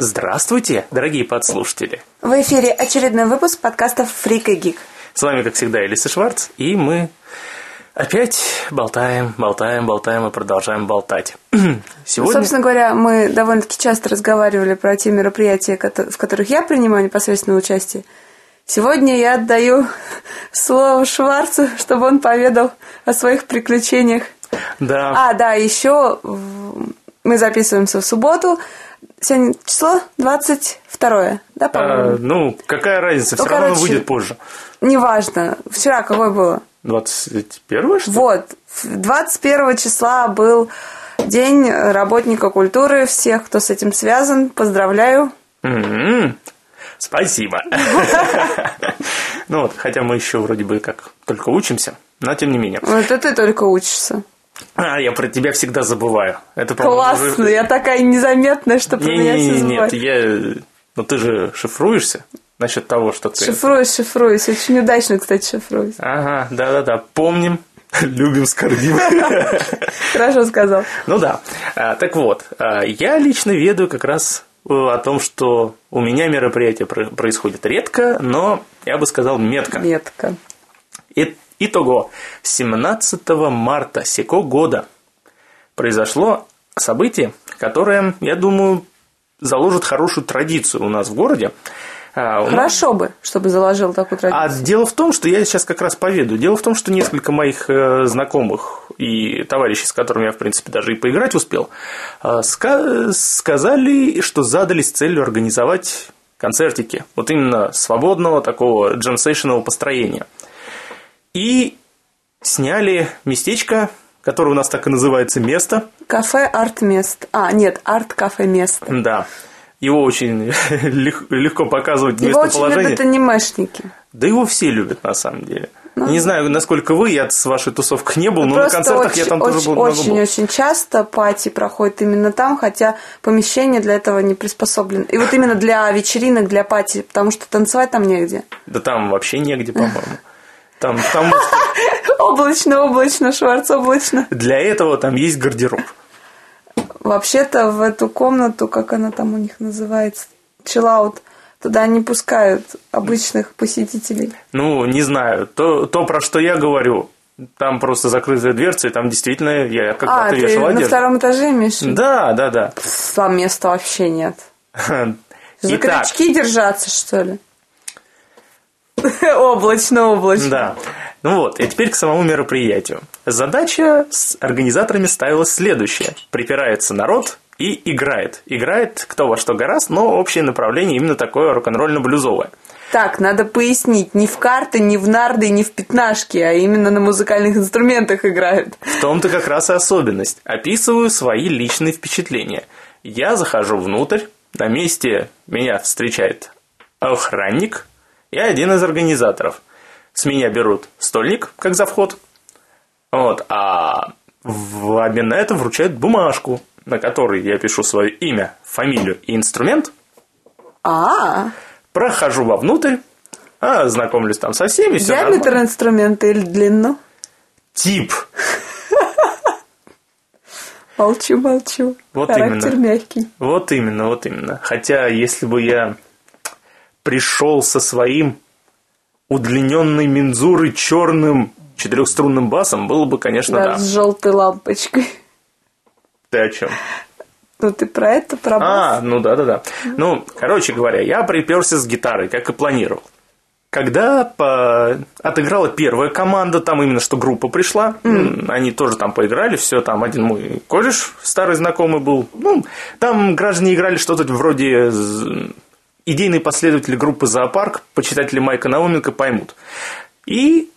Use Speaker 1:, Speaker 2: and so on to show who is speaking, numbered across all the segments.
Speaker 1: Здравствуйте, дорогие подслушатели.
Speaker 2: В эфире очередной выпуск подкастов «Фрик и Гик».
Speaker 1: С вами, как всегда, Элиса Шварц, и мы опять болтаем, болтаем, болтаем и продолжаем болтать.
Speaker 2: Сегодня... Собственно говоря, мы довольно-таки часто разговаривали про те мероприятия, в которых я принимаю непосредственное участие. Сегодня я отдаю слово Шварцу, чтобы он поведал о своих приключениях.
Speaker 1: Да.
Speaker 2: А, да, еще мы записываемся в субботу. Сегодня число 22 да, по-моему?
Speaker 1: А, ну, какая разница, все ну, равно короче, выйдет позже.
Speaker 2: Неважно. Вчера какое было?
Speaker 1: 21 что ли?
Speaker 2: Вот. 21 числа был День работника культуры. Всех, кто с этим связан, поздравляю.
Speaker 1: Mm-hmm. Спасибо. Ну вот, хотя мы еще вроде бы как только учимся, но тем не менее.
Speaker 2: Вот это ты только учишься.
Speaker 1: А, я про тебя всегда забываю. Это,
Speaker 2: Классно, уже... я такая незаметная, что про не, меня не, все
Speaker 1: Нет, я... Ну ты же шифруешься насчет того, что ты...
Speaker 2: Шифруюсь, шифруюсь. Очень удачно, кстати, шифруюсь.
Speaker 1: Ага, да-да-да, помним. Любим, скорбим.
Speaker 2: Хорошо сказал.
Speaker 1: Ну да. А, так вот, а, я лично ведаю как раз э, о том, что у меня мероприятие происходит редко, но я бы сказал метко.
Speaker 2: Метко.
Speaker 1: И Итого, 17 марта сего года произошло событие, которое, я думаю, заложит хорошую традицию у нас в городе.
Speaker 2: А, Хорошо бы, чтобы заложил такую традицию.
Speaker 1: А дело в том, что я сейчас как раз поведу. Дело в том, что несколько моих э, знакомых и товарищей, с которыми я, в принципе, даже и поиграть успел, э, сказали, что задались целью организовать концертики. Вот именно свободного такого джемсейшенного построения – и сняли местечко, которое у нас так и называется место.
Speaker 2: Кафе Арт Мест. А, нет, Арт Кафе Место.
Speaker 1: Да. Его очень легко показывать
Speaker 2: его местоположение. Его очень любят анимешники.
Speaker 1: Да его все любят, на самом деле. Ну, не знаю, насколько вы, я с вашей тусовкой не был, но на концертах
Speaker 2: очень,
Speaker 1: я там
Speaker 2: очень,
Speaker 1: тоже был
Speaker 2: Очень-очень часто пати проходит именно там, хотя помещение для этого не приспособлено. И вот именно для вечеринок, для пати, потому что танцевать там негде.
Speaker 1: Да там вообще негде, по-моему. Там, там
Speaker 2: облачно, облачно, Шварц, облачно.
Speaker 1: Для этого там есть гардероб.
Speaker 2: Вообще-то в эту комнату, как она там у них называется, чиллаут, туда не пускают обычных посетителей.
Speaker 1: Ну, не знаю. То, то про что я говорю, там просто закрытая дверца, и там действительно я когда-то
Speaker 2: а,
Speaker 1: вешал
Speaker 2: одежду. на втором этаже имеешь?
Speaker 1: Да, да, да.
Speaker 2: Там места вообще нет. За крючки держаться, что ли? Облачно, облачно.
Speaker 1: Да. Ну вот, и теперь к самому мероприятию. Задача с организаторами ставилась следующая. Припирается народ и играет. Играет кто во что гораст, но общее направление именно такое рок-н-ролльно-блюзовое.
Speaker 2: Так, надо пояснить, не в карты, не в нарды, не в пятнашки, а именно на музыкальных инструментах играют.
Speaker 1: В том-то как раз и особенность. Описываю свои личные впечатления. Я захожу внутрь, на месте меня встречает охранник, я один из организаторов. С меня берут стольник, как за вход. Вот, а в обмен на это вручают бумажку, на которой я пишу свое имя, фамилию и инструмент.
Speaker 2: А.
Speaker 1: Прохожу вовнутрь, а, знакомлюсь там со всеми.
Speaker 2: Диаметр инструмента или длину?
Speaker 1: Тип.
Speaker 2: Молчу, молчу.
Speaker 1: Вот
Speaker 2: Характер
Speaker 1: именно.
Speaker 2: мягкий.
Speaker 1: Вот именно, вот именно. Хотя, если бы я пришел со своим удлиненной мензурой черным четырехструнным басом, было бы, конечно, да.
Speaker 2: да. с желтой лампочкой.
Speaker 1: Ты о чем?
Speaker 2: Ну, ты про это, про бас?
Speaker 1: А, ну да-да-да. Ну, короче говоря, я приперся с гитарой, как и планировал. Когда по... отыграла первая команда, там именно что группа пришла, mm. они тоже там поиграли, все, там один мой кореш старый знакомый был. Ну, там граждане играли что-то вроде идейные последователи группы «Зоопарк», почитатели Майка Науменко поймут. И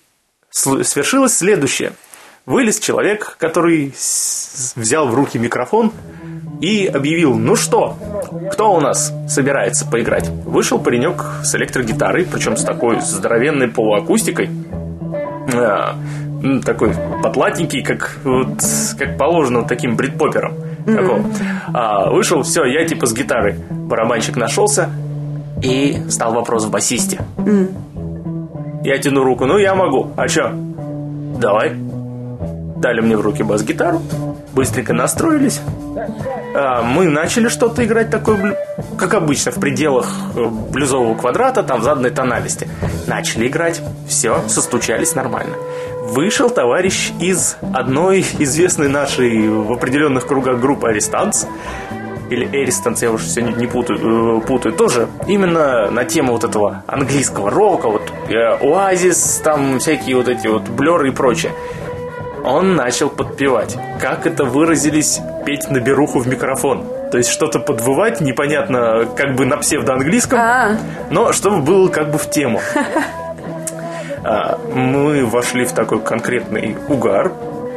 Speaker 1: свершилось следующее. Вылез человек, который взял в руки микрофон и объявил, ну что, кто у нас собирается поиграть? Вышел паренек с электрогитарой, причем с такой здоровенной полуакустикой, а, такой потлатенький, как, вот, как положено таким бритпопером. Mm-hmm. А, вышел, все, я типа с гитарой. Барабанщик нашелся, и стал вопрос в басисте. Mm. Я тяну руку, ну я могу, а чё? Давай. Дали мне в руки бас-гитару, быстренько настроились. А, мы начали что-то играть такое, как обычно, в пределах э, блюзового квадрата, там в заданной тональности. Начали играть, все, состучались нормально. Вышел товарищ из одной известной нашей в определенных кругах группы «Арестантс», или Эристанс, я уже все не, путаю, э, путаю, тоже именно на тему вот этого английского рока, вот э, Оазис, там всякие вот эти вот блеры и прочее. Он начал подпевать. Как это выразились, петь на беруху в микрофон. То есть что-то подвывать, непонятно, как бы на псевдоанглийском,
Speaker 2: А.
Speaker 1: но чтобы было как бы в тему. А, Мы вошли в такой конкретный угар,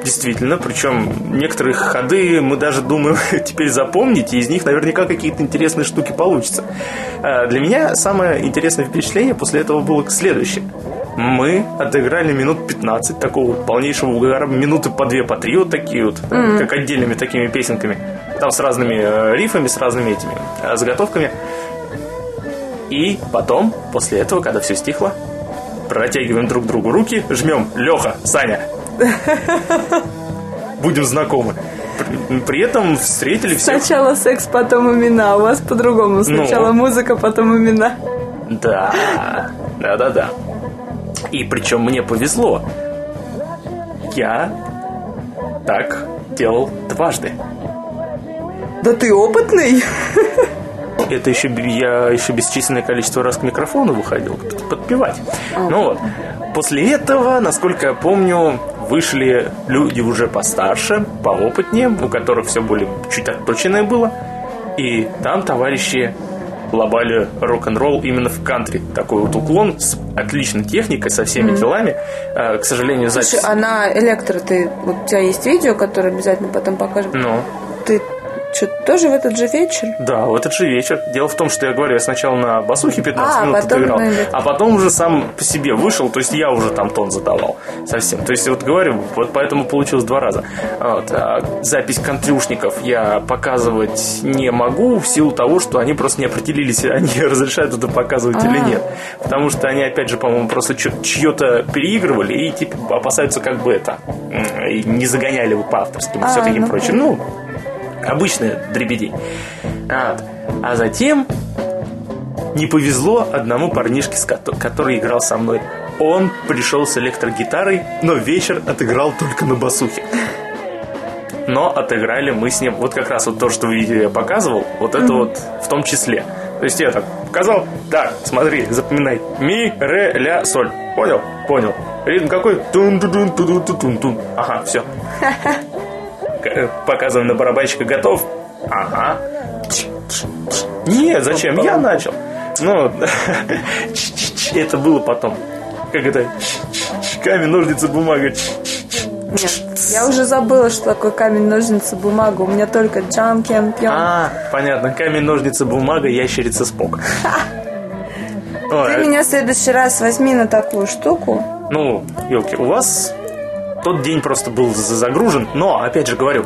Speaker 1: Действительно, причем некоторые ходы мы даже думаем теперь запомнить, и из них наверняка какие-то интересные штуки получатся. А, Для меня самое интересное впечатление после этого было следующее. Мы отыграли минут 15 такого полнейшего угара, минуты по две, по три, вот такие вот, как отдельными такими песенками. Там с разными э, рифами, с разными этими э, заготовками. И потом, после этого, когда все стихло, протягиваем друг другу руки, жмем Леха, Саня. Будем знакомы. При, этом встретили всех.
Speaker 2: Сначала секс, потом имена. У вас по-другому. Сначала
Speaker 1: Ну.
Speaker 2: музыка, потом имена.
Speaker 1: Да, да, да, да. И причем мне повезло. Я так делал дважды.
Speaker 2: Да ты опытный.
Speaker 1: Это еще я еще бесчисленное количество раз к микрофону выходил под- подпевать. Ну вот. После этого, насколько я помню, вышли люди уже постарше, поопытнее, у которых все более чуть отточенное было. И там товарищи лобали рок-н-ролл именно в кантри. Такой вот уклон с отличной техникой, со всеми делами. Э, К сожалению, запись...
Speaker 2: Слушай, а на электро ты... Вот у тебя есть видео, которое обязательно потом покажем.
Speaker 1: Ну,
Speaker 2: что, тоже в этот же вечер?
Speaker 1: Да, в этот же вечер. Дело в том, что я говорю, я сначала на басухе 15
Speaker 2: А,
Speaker 1: минут
Speaker 2: потом
Speaker 1: отыграл,
Speaker 2: на
Speaker 1: а потом уже сам по себе вышел, то есть я уже там тон задавал совсем. То есть вот говорю, вот поэтому получилось два раза. Вот, а запись контрюшников я показывать не могу в силу того, что они просто не определились, они разрешают это показывать или
Speaker 2: А.
Speaker 1: нет. Потому что они, опять же, по-моему, просто чье-то переигрывали и типа опасаются как бы это, и не загоняли бы по авторским и
Speaker 2: А,
Speaker 1: все таким
Speaker 2: ну,
Speaker 1: прочим. Ну, обычная дребедень. Вот. А затем не повезло одному парнишке, который играл со мной. Он пришел с электрогитарой, но вечер отыграл только на басухе. Но отыграли мы с ним, вот как раз вот то, что вы видели, я показывал, вот это вот в том числе. То есть я так показал, так, смотри, запоминай, ми, ре, ля, соль. Понял? Понял. Ритм какой? тун тун тун тун тун тун тун Ага, все. Показываем на барабанщика, готов? Ага. Нет, зачем? Я начал. Ну, это было потом. Как это? Камень, ножницы, бумага.
Speaker 2: Нет, я уже забыла, что такое камень, ножницы, бумага. У меня только джамкен, пьем.
Speaker 1: А, понятно. Камень, ножницы, бумага, ящерица, спок.
Speaker 2: Ты меня в следующий раз возьми на такую штуку.
Speaker 1: Ну, елки, у вас тот день просто был за- загружен, но, опять же говорю,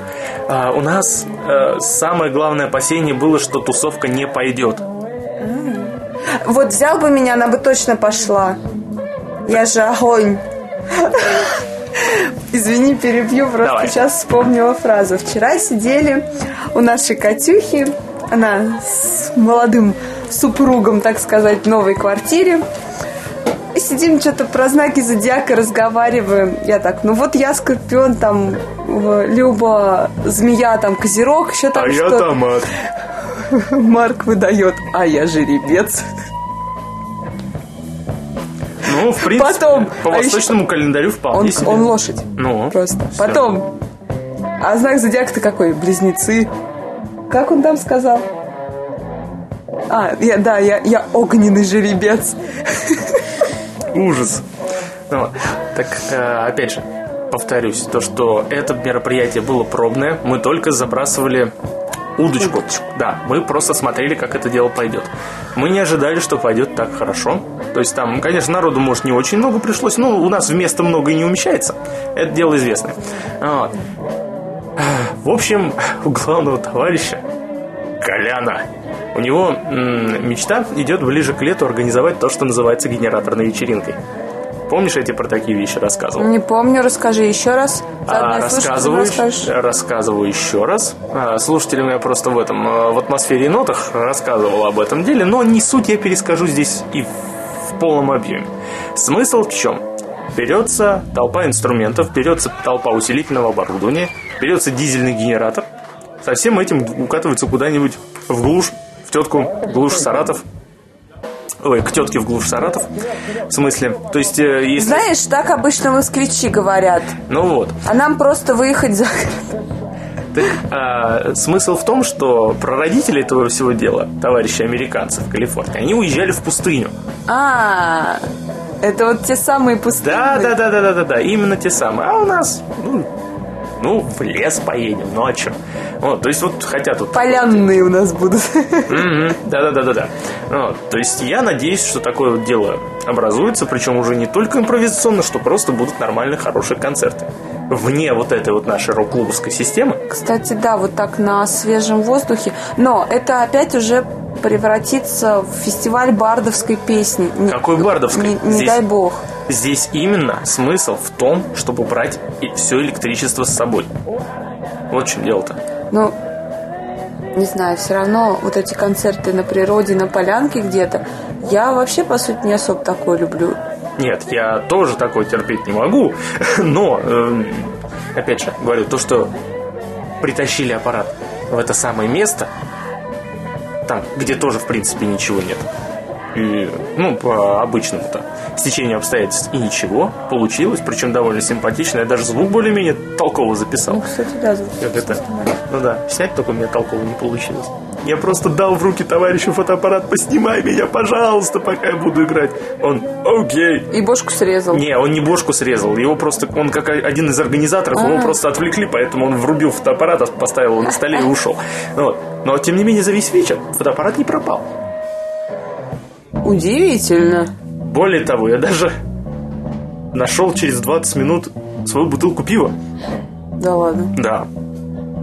Speaker 1: а, у нас э, самое главное опасение было, что тусовка не пойдет.
Speaker 2: Вот взял бы меня, она бы точно пошла. Я же огонь. Извини, перебью, просто
Speaker 1: Давай.
Speaker 2: сейчас вспомнила фразу. Вчера сидели у нашей Катюхи, она с молодым супругом, так сказать, в новой квартире. Сидим, что-то про знаки зодиака разговариваем. Я так, ну вот я скорпион, там, Люба, змея, там, козерог, еще там
Speaker 1: а я
Speaker 2: что
Speaker 1: томат.
Speaker 2: Марк выдает, а я жеребец.
Speaker 1: Ну, в принципе,
Speaker 2: Потом,
Speaker 1: по
Speaker 2: а
Speaker 1: восточному календарю вполне
Speaker 2: Он,
Speaker 1: себе.
Speaker 2: он лошадь.
Speaker 1: Ну,
Speaker 2: Просто.
Speaker 1: всё.
Speaker 2: Потом. А знак зодиака-то какой? Близнецы. Как он там сказал? А, я, да, я, я огненный жеребец.
Speaker 1: Ужас. Ну, так, э, опять же, повторюсь, то, что это мероприятие было пробное, мы только забрасывали удочку. Да, мы просто смотрели, как это дело пойдет. Мы не ожидали, что пойдет так хорошо. То есть там, конечно, народу, может, не очень много пришлось, но у нас вместо много и не умещается. Это дело известное. Вот. В общем, у главного товарища Коляна. У него м, мечта идет ближе к лету организовать то, что называется генераторной вечеринкой. Помнишь, я тебе про такие вещи рассказывал?
Speaker 2: Не помню, расскажи еще раз. Заодно
Speaker 1: А, рассказываю, рассказываю еще раз. А, Слушателям я просто в этом, э, в атмосфере и нотах рассказывал об этом деле, но не суть я перескажу здесь и в, в полном объеме. Смысл в чем? Берется толпа инструментов, берется толпа усилительного оборудования, берется дизельный генератор, со всем этим укатывается куда-нибудь в глушь, в тетку, в глушь Саратов, Ой, к тетке в глушь Саратов. В смысле? То есть, э, если...
Speaker 2: Знаешь, так обычно москвичи говорят.
Speaker 1: Ну вот.
Speaker 2: А нам просто выехать за город.
Speaker 1: Так, а, смысл в том, что прародители этого всего дела, товарищи американцы в Калифорнии, они уезжали в пустыню.
Speaker 2: А, это вот те самые пустыни.
Speaker 1: Да, да, да, да, да, да, да, именно те самые. А у нас, ну, ну, в лес поедем, ну а что? Вот, то есть вот хотят вот...
Speaker 2: Полянные у нас будут.
Speaker 1: Да-да-да-да-да. Вот, то есть я надеюсь, что такое вот дело образуется, причем уже не только импровизационно, что просто будут нормальные, хорошие концерты. Вне вот этой вот нашей рок-клубовской системы.
Speaker 2: Кстати, да, вот так на свежем воздухе. Но это опять уже превратится в фестиваль бардовской песни.
Speaker 1: Какой бардовской?
Speaker 2: Не, не
Speaker 1: Здесь-
Speaker 2: дай бог.
Speaker 1: Здесь именно смысл в том, чтобы брать все электричество с собой. Вот в чем дело-то.
Speaker 2: Ну, не знаю, все равно вот эти концерты на природе, на полянке где-то, я вообще, по сути, не особо такое люблю.
Speaker 1: Нет, я тоже такое терпеть не могу, но, эм, опять же, говорю, то, что притащили аппарат в это самое место, там, где тоже, в принципе, ничего нет, и, ну, по обычному-то стечению обстоятельств, и ничего, получилось, причем довольно симпатично, я даже звук более-менее толково записал.
Speaker 2: Ну, кстати, да.
Speaker 1: Как это? Ну да, снять только у меня толково не получилось. Я просто дал в руки товарищу фотоаппарат, поснимай меня, пожалуйста, пока я буду играть. Он, окей.
Speaker 2: И бошку срезал.
Speaker 1: Не, он не бошку срезал, его просто, он как один из организаторов, его
Speaker 2: А.
Speaker 1: просто отвлекли, поэтому он врубил фотоаппарат, поставил его на столе и ушел. Вот. Но, тем не менее, за весь вечер фотоаппарат не пропал.
Speaker 2: Удивительно.
Speaker 1: Более того, я даже нашел через 20 минут свою бутылку пива.
Speaker 2: Да ладно.
Speaker 1: Да.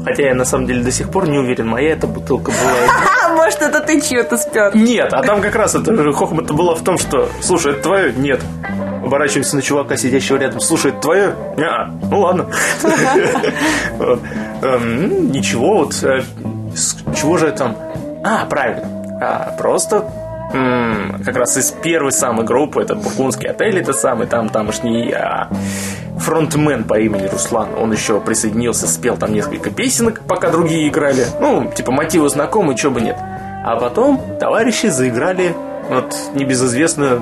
Speaker 1: Хотя я на самом деле до сих пор не уверен, моя эта бутылка была
Speaker 2: А, может, это ты чьё-то спер.
Speaker 1: Нет, а там как раз это хохма-то была в том, что слушай, это твое? Нет. Оборачиваемся на чувака, сидящего рядом. Слушай, это твое? Неа. Ну ладно. Эм, Ничего, вот э, с чего же я там? А, правильно. А, Просто как раз из первой самой группы, это Бургундский отель, это самый там тамошний а, фронтмен по имени Руслан. Он еще присоединился, спел там несколько песенок, пока другие играли. Ну, типа мотивы знакомые, чего бы нет. А потом товарищи заиграли вот небезызвестную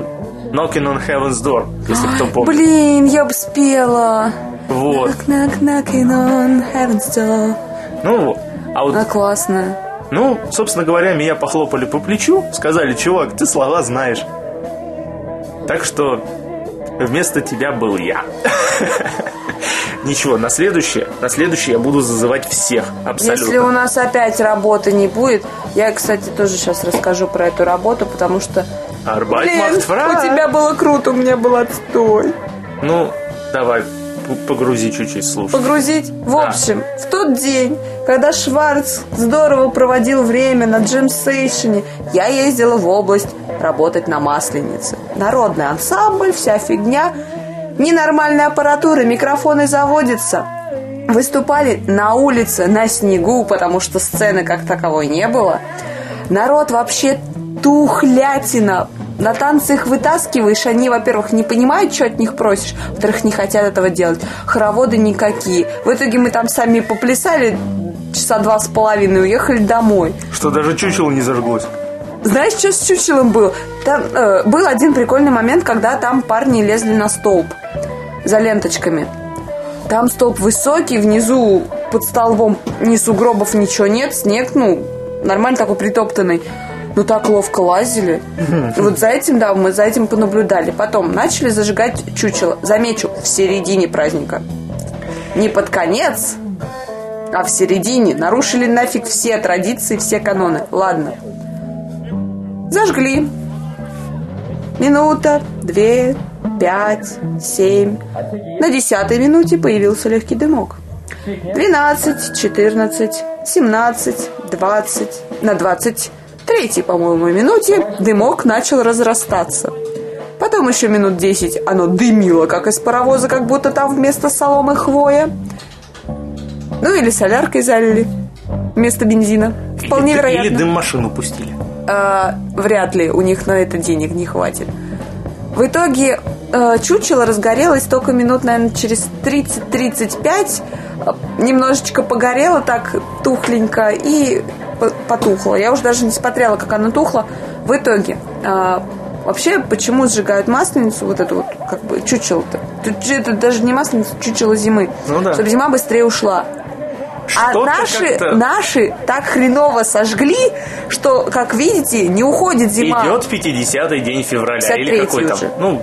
Speaker 1: Knocking on Heaven's Door, если кто помнит.
Speaker 2: Блин, я бы спела.
Speaker 1: Вот.
Speaker 2: Knock, knock, knocking on heaven's door.
Speaker 1: Ну вот. А вот
Speaker 2: А, классно.
Speaker 1: Ну, собственно говоря, меня похлопали по плечу, сказали, чувак, ты слова знаешь. Так что вместо тебя был я. Ничего, на следующее, на следующее я буду зазывать всех абсолютно.
Speaker 2: Если у нас опять работы не будет, я, кстати, тоже сейчас расскажу про эту работу, потому что,
Speaker 1: Арбайт
Speaker 2: блин, у тебя было круто, у меня был отстой.
Speaker 1: Ну, давай, п- погрузи чуть-чуть, слушай.
Speaker 2: Погрузить? В
Speaker 1: Да.
Speaker 2: общем, в тот день, когда Шварц здорово проводил время на джемсейшене, я ездила в область работать на масленице. Народный ансамбль, вся фигня. Ненормальная аппаратура, микрофоны заводятся. Выступали на улице, на снегу, потому что сцены как таковой не было. Народ вообще тухлятина. На танцы их вытаскиваешь, они, во-первых, не понимают, что от них просишь, во-вторых, не хотят этого делать. Хороводы никакие. В итоге мы там сами поплясали часа два с половиной и уехали домой.
Speaker 1: Что даже чучело не зажглось.
Speaker 2: Знаешь, что с чучелом был? Там э, был один прикольный момент, когда там парни лезли на столб за ленточками. Там столб высокий, внизу под столбом ни сугробов, ничего нет, снег, ну, нормально такой притоптанный. Ну, так ловко лазили. Вот за этим, да, мы за этим понаблюдали. Потом начали зажигать чучело. Замечу, в середине праздника. Не под конец, а в середине. Нарушили нафиг все традиции, все каноны. Ладно. Зажгли. Минута, две, пять, семь. На десятой минуте появился легкий дымок. Двенадцать, четырнадцать, семнадцать, двадцать. На двадцать третьей, по-моему, минуте дымок начал разрастаться. Потом еще минут 10 оно дымило, как из паровоза, как будто там вместо соломы хвоя. Ну или соляркой залили вместо бензина. Вполне
Speaker 1: или,
Speaker 2: вероятно.
Speaker 1: Или дым машину пустили.
Speaker 2: А, вряд ли у них на это денег не хватит. В итоге э, чучело разгорелось только минут, наверное, через 30-35. Немножечко погорело так тухленько и потухло. Я уже даже не смотрела, как оно тухло. В итоге, э, вообще, почему сжигают масленицу, вот эту вот, как бы, чучело-то? Это даже не масленица, чучело зимы.
Speaker 1: Ну да.
Speaker 2: Чтобы зима быстрее ушла. А наши, наши так хреново сожгли, что, как видите, не уходит зима.
Speaker 1: Идет 50-й день февраля или какой там. Ну,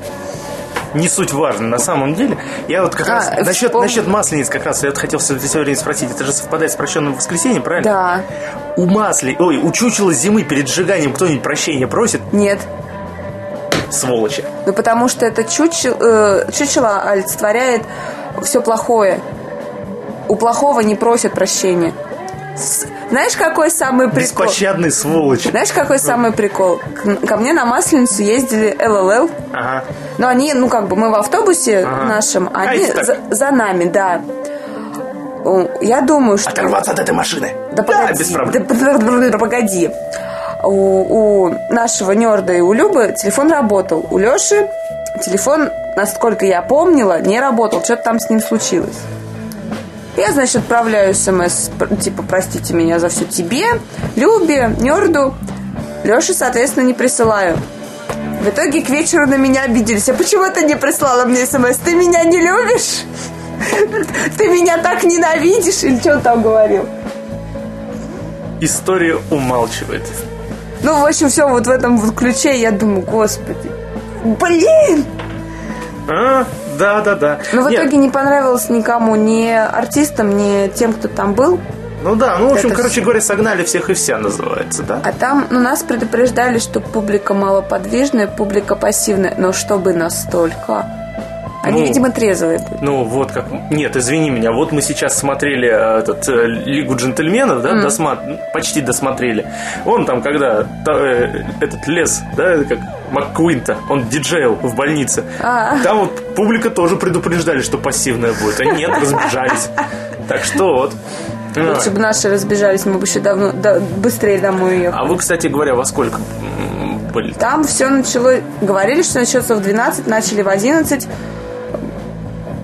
Speaker 1: не суть важно на самом деле. Я вот как а, раз насчет, насчет маслениц как раз я вот хотел время спросить, это же совпадает с прощенным воскресеньем, правильно?
Speaker 2: Да.
Speaker 1: У масли, ой, у чучела зимы перед сжиганием кто-нибудь прощения просит?
Speaker 2: Нет.
Speaker 1: Сволочи.
Speaker 2: Ну потому что это чучело, э, чучело олицетворяет все плохое у плохого не просят прощения. Знаешь, какой самый прикол?
Speaker 1: Беспощадный сволочь.
Speaker 2: Знаешь, какой самый прикол? Ко мне на Масленицу ездили ЛЛЛ.
Speaker 1: Ага.
Speaker 2: Но они, ну как бы, мы в автобусе ага. нашем, а они за, за нами, да. Я думаю, что...
Speaker 1: Оторваться от этой машины.
Speaker 2: Да, погоди. без проблем. Да, погоди. У, у нашего нерда и у Любы телефон работал. У Леши телефон, насколько я помнила, не работал. Что-то там с ним случилось. Я, значит, отправляю смс, типа, простите меня за все тебе, Любе, Нерду. Леше, соответственно, не присылаю. В итоге к вечеру на меня обиделись. А почему ты не прислала мне смс? Ты меня не любишь? Ты меня так ненавидишь? Или что он там говорил?
Speaker 1: История умалчивает.
Speaker 2: Ну, в общем, все вот в этом вот ключе я думаю, господи, блин!
Speaker 1: А? Да, да, да.
Speaker 2: Но в Нет. итоге не понравилось никому, ни артистам, ни тем, кто там был.
Speaker 1: Ну да, ну в общем, это короче все. говоря, согнали всех и вся называется, да?
Speaker 2: А там, ну, нас предупреждали, что публика малоподвижная, публика пассивная, но чтобы настолько. Они, ну, видимо, трезвые.
Speaker 1: Ну, вот как... Нет, извини меня, вот мы сейчас смотрели э, этот, э, Лигу джентльменов, да, mm. досма... почти досмотрели. Он там, когда та, э, этот лес, да, как МакКуинта, он диджейл в больнице. А. Там вот публика тоже предупреждали, что пассивная будет. А нет, разбежались. Так что вот.
Speaker 2: Лучше бы наши разбежались, мы бы еще давно да, быстрее домой уехали.
Speaker 1: А вы, кстати говоря, во сколько были?
Speaker 2: Там все начало... Говорили, что начнется в 12, начали в 11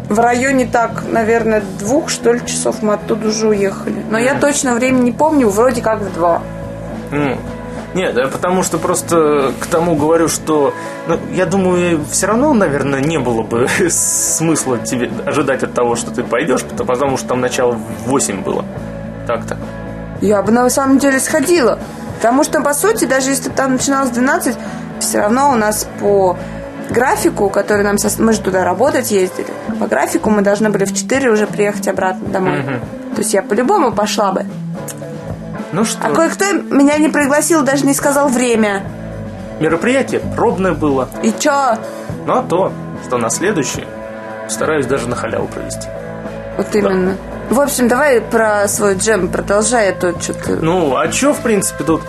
Speaker 2: в районе так, наверное, двух, что ли, часов мы оттуда уже уехали. Но я точно время не помню, вроде как в два.
Speaker 1: Mm. Нет, я потому что просто к тому говорю, что ну, я думаю, все равно, наверное, не было бы смысла тебе ожидать от того, что ты пойдешь, потому что там начало в 8 было. Так-то.
Speaker 2: Я бы на самом деле сходила. Потому что, по сути, даже если там начиналось в 12, все равно у нас по графику, который нам... Мы же туда работать ездили. По графику мы должны были в 4 уже приехать обратно домой. Угу. То есть я по-любому пошла бы.
Speaker 1: Ну что?
Speaker 2: А кое-кто меня не пригласил, даже не сказал время.
Speaker 1: Мероприятие пробное было.
Speaker 2: И чё?
Speaker 1: Ну а то, что на следующее стараюсь даже на халяву провести.
Speaker 2: Вот именно. Да. В общем, давай про свой джем продолжай, а то что-то...
Speaker 1: Ну, а чё, в принципе, тут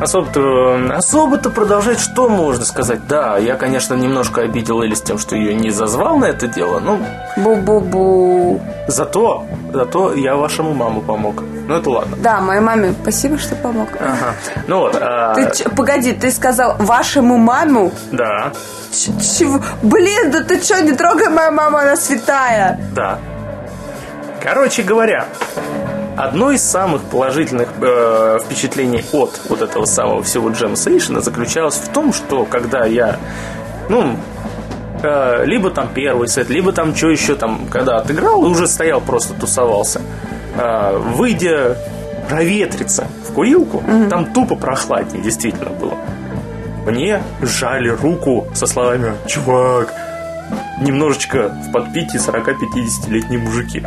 Speaker 1: Особо-то, особо-то продолжать что можно сказать? Да, я, конечно, немножко обидел Элис тем, что ее не зазвал на это дело, ну...
Speaker 2: Бу-бу-бу.
Speaker 1: Зато, зато я вашему маму помог. Ну, это ладно.
Speaker 2: Да, моей маме спасибо, что помог.
Speaker 1: Ага. Ну вот. А...
Speaker 2: Ты, ч- погоди, ты сказал вашему маму?
Speaker 1: Да.
Speaker 2: Ч- чего? Блин, да ты что, не трогай мою маму, она святая.
Speaker 1: Да. Короче говоря, Одно из самых положительных э, впечатлений от вот этого самого всего Jam Station заключалось в том, что когда я, ну, э, либо там первый сет, либо там что еще там, когда отыграл, и уже стоял, просто тусовался, э, выйдя проветриться в курилку, mm-hmm. там тупо прохладнее действительно было. Мне сжали руку со словами «Чувак, немножечко в подпитии 40-50-летние мужики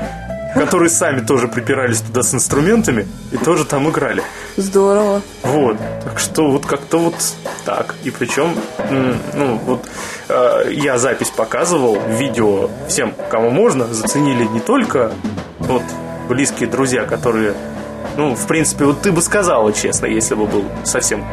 Speaker 1: которые сами тоже припирались туда с инструментами и тоже там играли.
Speaker 2: Здорово.
Speaker 1: Вот. Так что вот как-то вот так. И причем, ну, вот э, я запись показывал, видео всем, кому можно, заценили не только вот близкие друзья, которые, ну, в принципе, вот ты бы сказала честно, если бы был совсем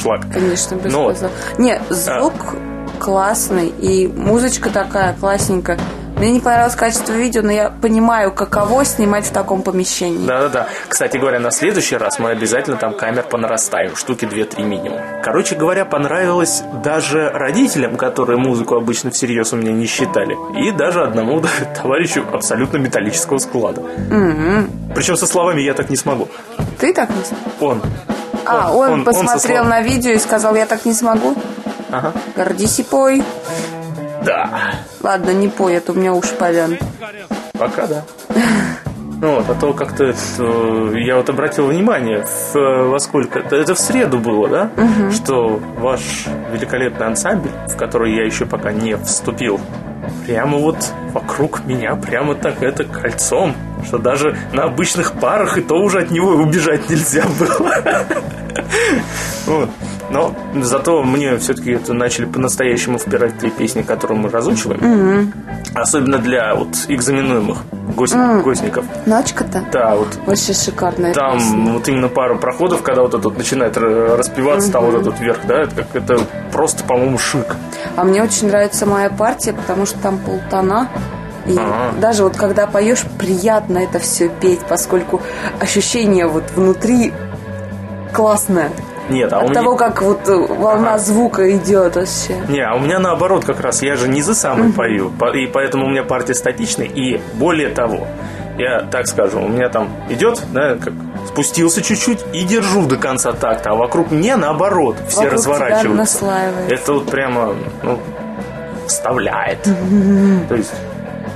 Speaker 1: шлак.
Speaker 2: Конечно, бы Но, сказала. Не, звук... А классный, и музычка такая классненькая. Мне не понравилось качество видео, но я понимаю, каково снимать в таком помещении.
Speaker 1: Да-да-да. Кстати говоря, на следующий раз мы обязательно там камер понарастаем, штуки 2-3 минимум. Короче говоря, понравилось даже родителям, которые музыку обычно всерьез у меня не считали, и даже одному товарищу абсолютно металлического склада.
Speaker 2: Угу.
Speaker 1: Причем со словами «я так не смогу».
Speaker 2: Ты так не смогу?
Speaker 1: Он.
Speaker 2: А, он, он, он посмотрел он на видео и сказал «я так не смогу».
Speaker 1: Ага.
Speaker 2: Гордись и пой.
Speaker 1: Да.
Speaker 2: Ладно, не пой, это у меня уши повянут.
Speaker 1: Пока да. Ну, вот, а то как-то это, я вот обратил внимание, в, во сколько, это в среду было, да, угу. что ваш великолепный ансамбль, в который я еще пока не вступил, прямо вот вокруг меня, прямо так это кольцом, что даже на обычных парах и то уже от него убежать нельзя было. Вот. Но зато мне все-таки это начали по-настоящему впирать те песни, которые мы разучиваем. Mm-hmm. Особенно для вот экзаменуемых гость, гостников.
Speaker 2: Ночка-то?
Speaker 1: Да, вот.
Speaker 2: Вообще шикарная
Speaker 1: Там
Speaker 2: песня.
Speaker 1: вот именно пару проходов, когда вот этот начинает распеваться, mm-hmm. там вот этот вверх, да, это, как, это просто, по-моему, шик.
Speaker 2: А мне очень нравится моя партия, потому что там полтона. И ага. даже вот когда поешь, приятно это все петь, поскольку ощущение вот внутри классное.
Speaker 1: Нет,
Speaker 2: а От
Speaker 1: у
Speaker 2: того, меня... как вот э, волна ага. звука идет вообще.
Speaker 1: Не, а у меня наоборот как раз, я же не за самый mm пою, и поэтому у меня партия статичная, и более того, я так скажу, у меня там идет, да, как спустился чуть-чуть и держу до конца такта, а вокруг меня наоборот все вокруг разворачиваются. Это вот прямо, ну, вставляет. Mm-hmm. То есть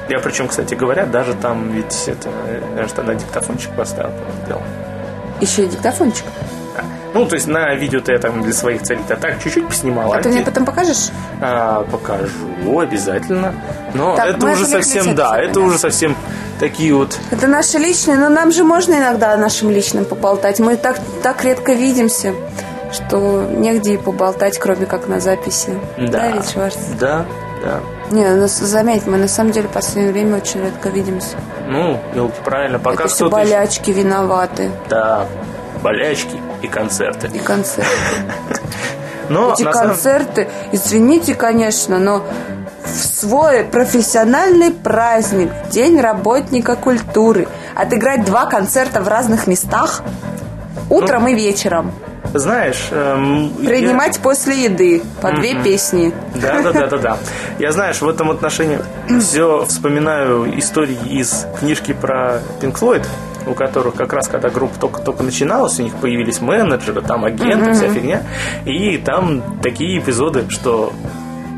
Speaker 1: я причем, кстати говоря, даже там ведь это, я же тогда диктофончик поставил, делал.
Speaker 2: Еще и диктофончик?
Speaker 1: Ну, то есть на видео-то я там для своих целей-то так чуть-чуть поснимал.
Speaker 2: А, а ты мне потом покажешь?
Speaker 1: А, покажу, обязательно. Но так, это уже совсем, да, это да. уже совсем такие вот...
Speaker 2: Это наши личные, но нам же можно иногда о нашем личном поболтать. Мы так, так редко видимся, что негде и поболтать, кроме как на записи.
Speaker 1: Да, да ведь, Шварц? Да, да.
Speaker 2: Не, ну, заметь, мы на самом деле в последнее время очень редко видимся.
Speaker 1: Ну, правильно, пока
Speaker 2: Это все болячки еще... виноваты.
Speaker 1: Да, болячки и концерты.
Speaker 2: И концерты. Но Эти концерты, извините, конечно, но в свой профессиональный праздник, День работника культуры, отыграть два концерта в разных местах утром ну, и вечером.
Speaker 1: Знаешь... Эм,
Speaker 2: Принимать я... после еды по mm-hmm. две песни.
Speaker 1: Да, да, да, да, да. Я, знаешь, в этом отношении все вспоминаю истории из книжки про Pink Floyd у которых как раз когда группа только-только начиналась, у них появились менеджеры, там агенты, mm-hmm. вся фигня. И там такие эпизоды, что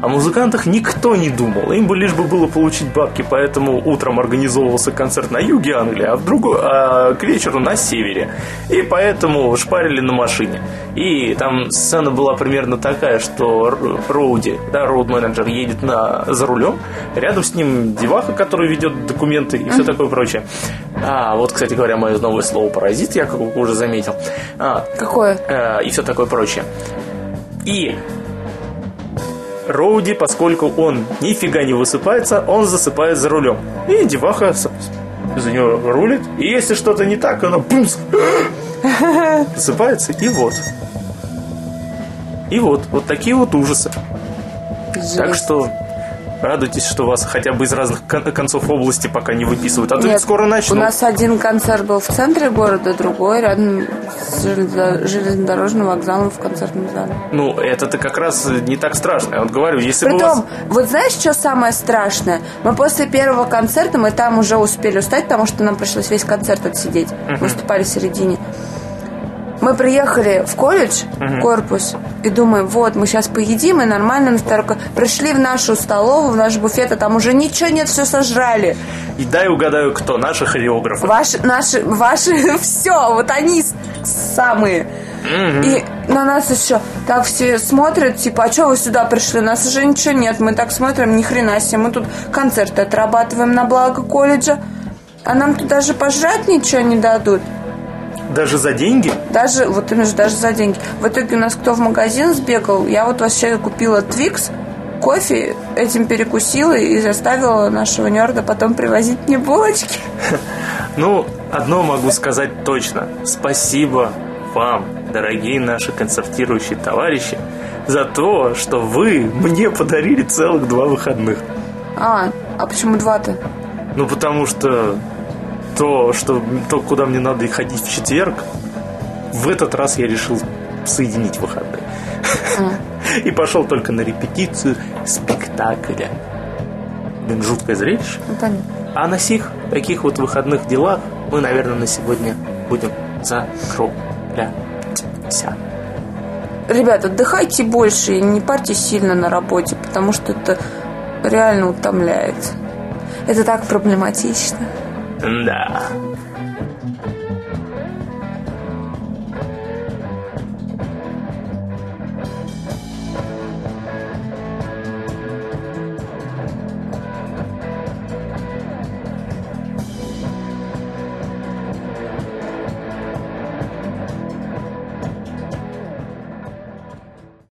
Speaker 1: о музыкантах никто не думал. Им бы лишь бы было получить бабки, поэтому утром организовывался концерт на юге Англии, а, в другой, а к вечеру на севере. И поэтому шпарили на машине. И там сцена была примерно такая, что Роуди, да, роуд-менеджер едет на, за рулем, рядом с ним деваха, который ведет документы и все такое прочее. А, вот, кстати говоря, мое новое слово «паразит», я уже заметил. А,
Speaker 2: Какое?
Speaker 1: А, и все такое прочее. И Роуди, поскольку он нифига не высыпается, он засыпает за рулем. И деваха за него рулит. И если что-то не так, она бумс, засыпается. И вот. И вот. Вот такие вот ужасы. Жесть. Так что радуйтесь, что вас хотя бы из разных концов области пока не выписывают. А то Нет, ведь скоро начнут.
Speaker 2: У нас один концерт был в центре города, другой рядом с железнодорожным вокзалом в концертном зале.
Speaker 1: Ну, это-то как раз не так страшно. Я вот говорю, если Притом, бы вас...
Speaker 2: вот знаешь, что самое страшное? Мы после первого концерта, мы там уже успели устать, потому что нам пришлось весь концерт отсидеть. Uh-huh. Выступали в середине. Мы приехали в колледж, угу. корпус, и думаем, вот, мы сейчас поедим, и нормально на второй... Пришли в нашу столовую, в наш буфет, а там уже ничего нет, все сожрали.
Speaker 1: И дай угадаю, кто? Наши хореографы.
Speaker 2: Ваши, наши, ваши, все, вот они самые. Угу. И на нас еще так все смотрят, типа, а что вы сюда пришли? У нас уже ничего нет. Мы так смотрим, ни хрена себе. Мы тут концерты отрабатываем на благо колледжа. А нам тут даже пожрать ничего не дадут.
Speaker 1: Даже за деньги?
Speaker 2: Даже, вот именно даже за деньги. В итоге у нас кто в магазин сбегал, я вот вообще купила Твикс, кофе, этим перекусила и заставила нашего нерда потом привозить мне булочки.
Speaker 1: Ну, одно могу сказать точно. Спасибо вам, дорогие наши концертирующие товарищи, за то, что вы мне подарили целых два выходных.
Speaker 2: А, а почему два-то?
Speaker 1: Ну, потому что то, что, то, куда мне надо ходить в четверг, в этот раз я решил соединить выходные. А. И пошел только на репетицию спектакля. Блин, жуткое зрелище.
Speaker 2: Ну, понятно.
Speaker 1: А на сих таких вот выходных делах мы, наверное, на сегодня будем закругляться.
Speaker 2: Ребят, отдыхайте больше и не парьтесь сильно на работе, потому что это реально утомляет. Это так проблематично.
Speaker 1: Да.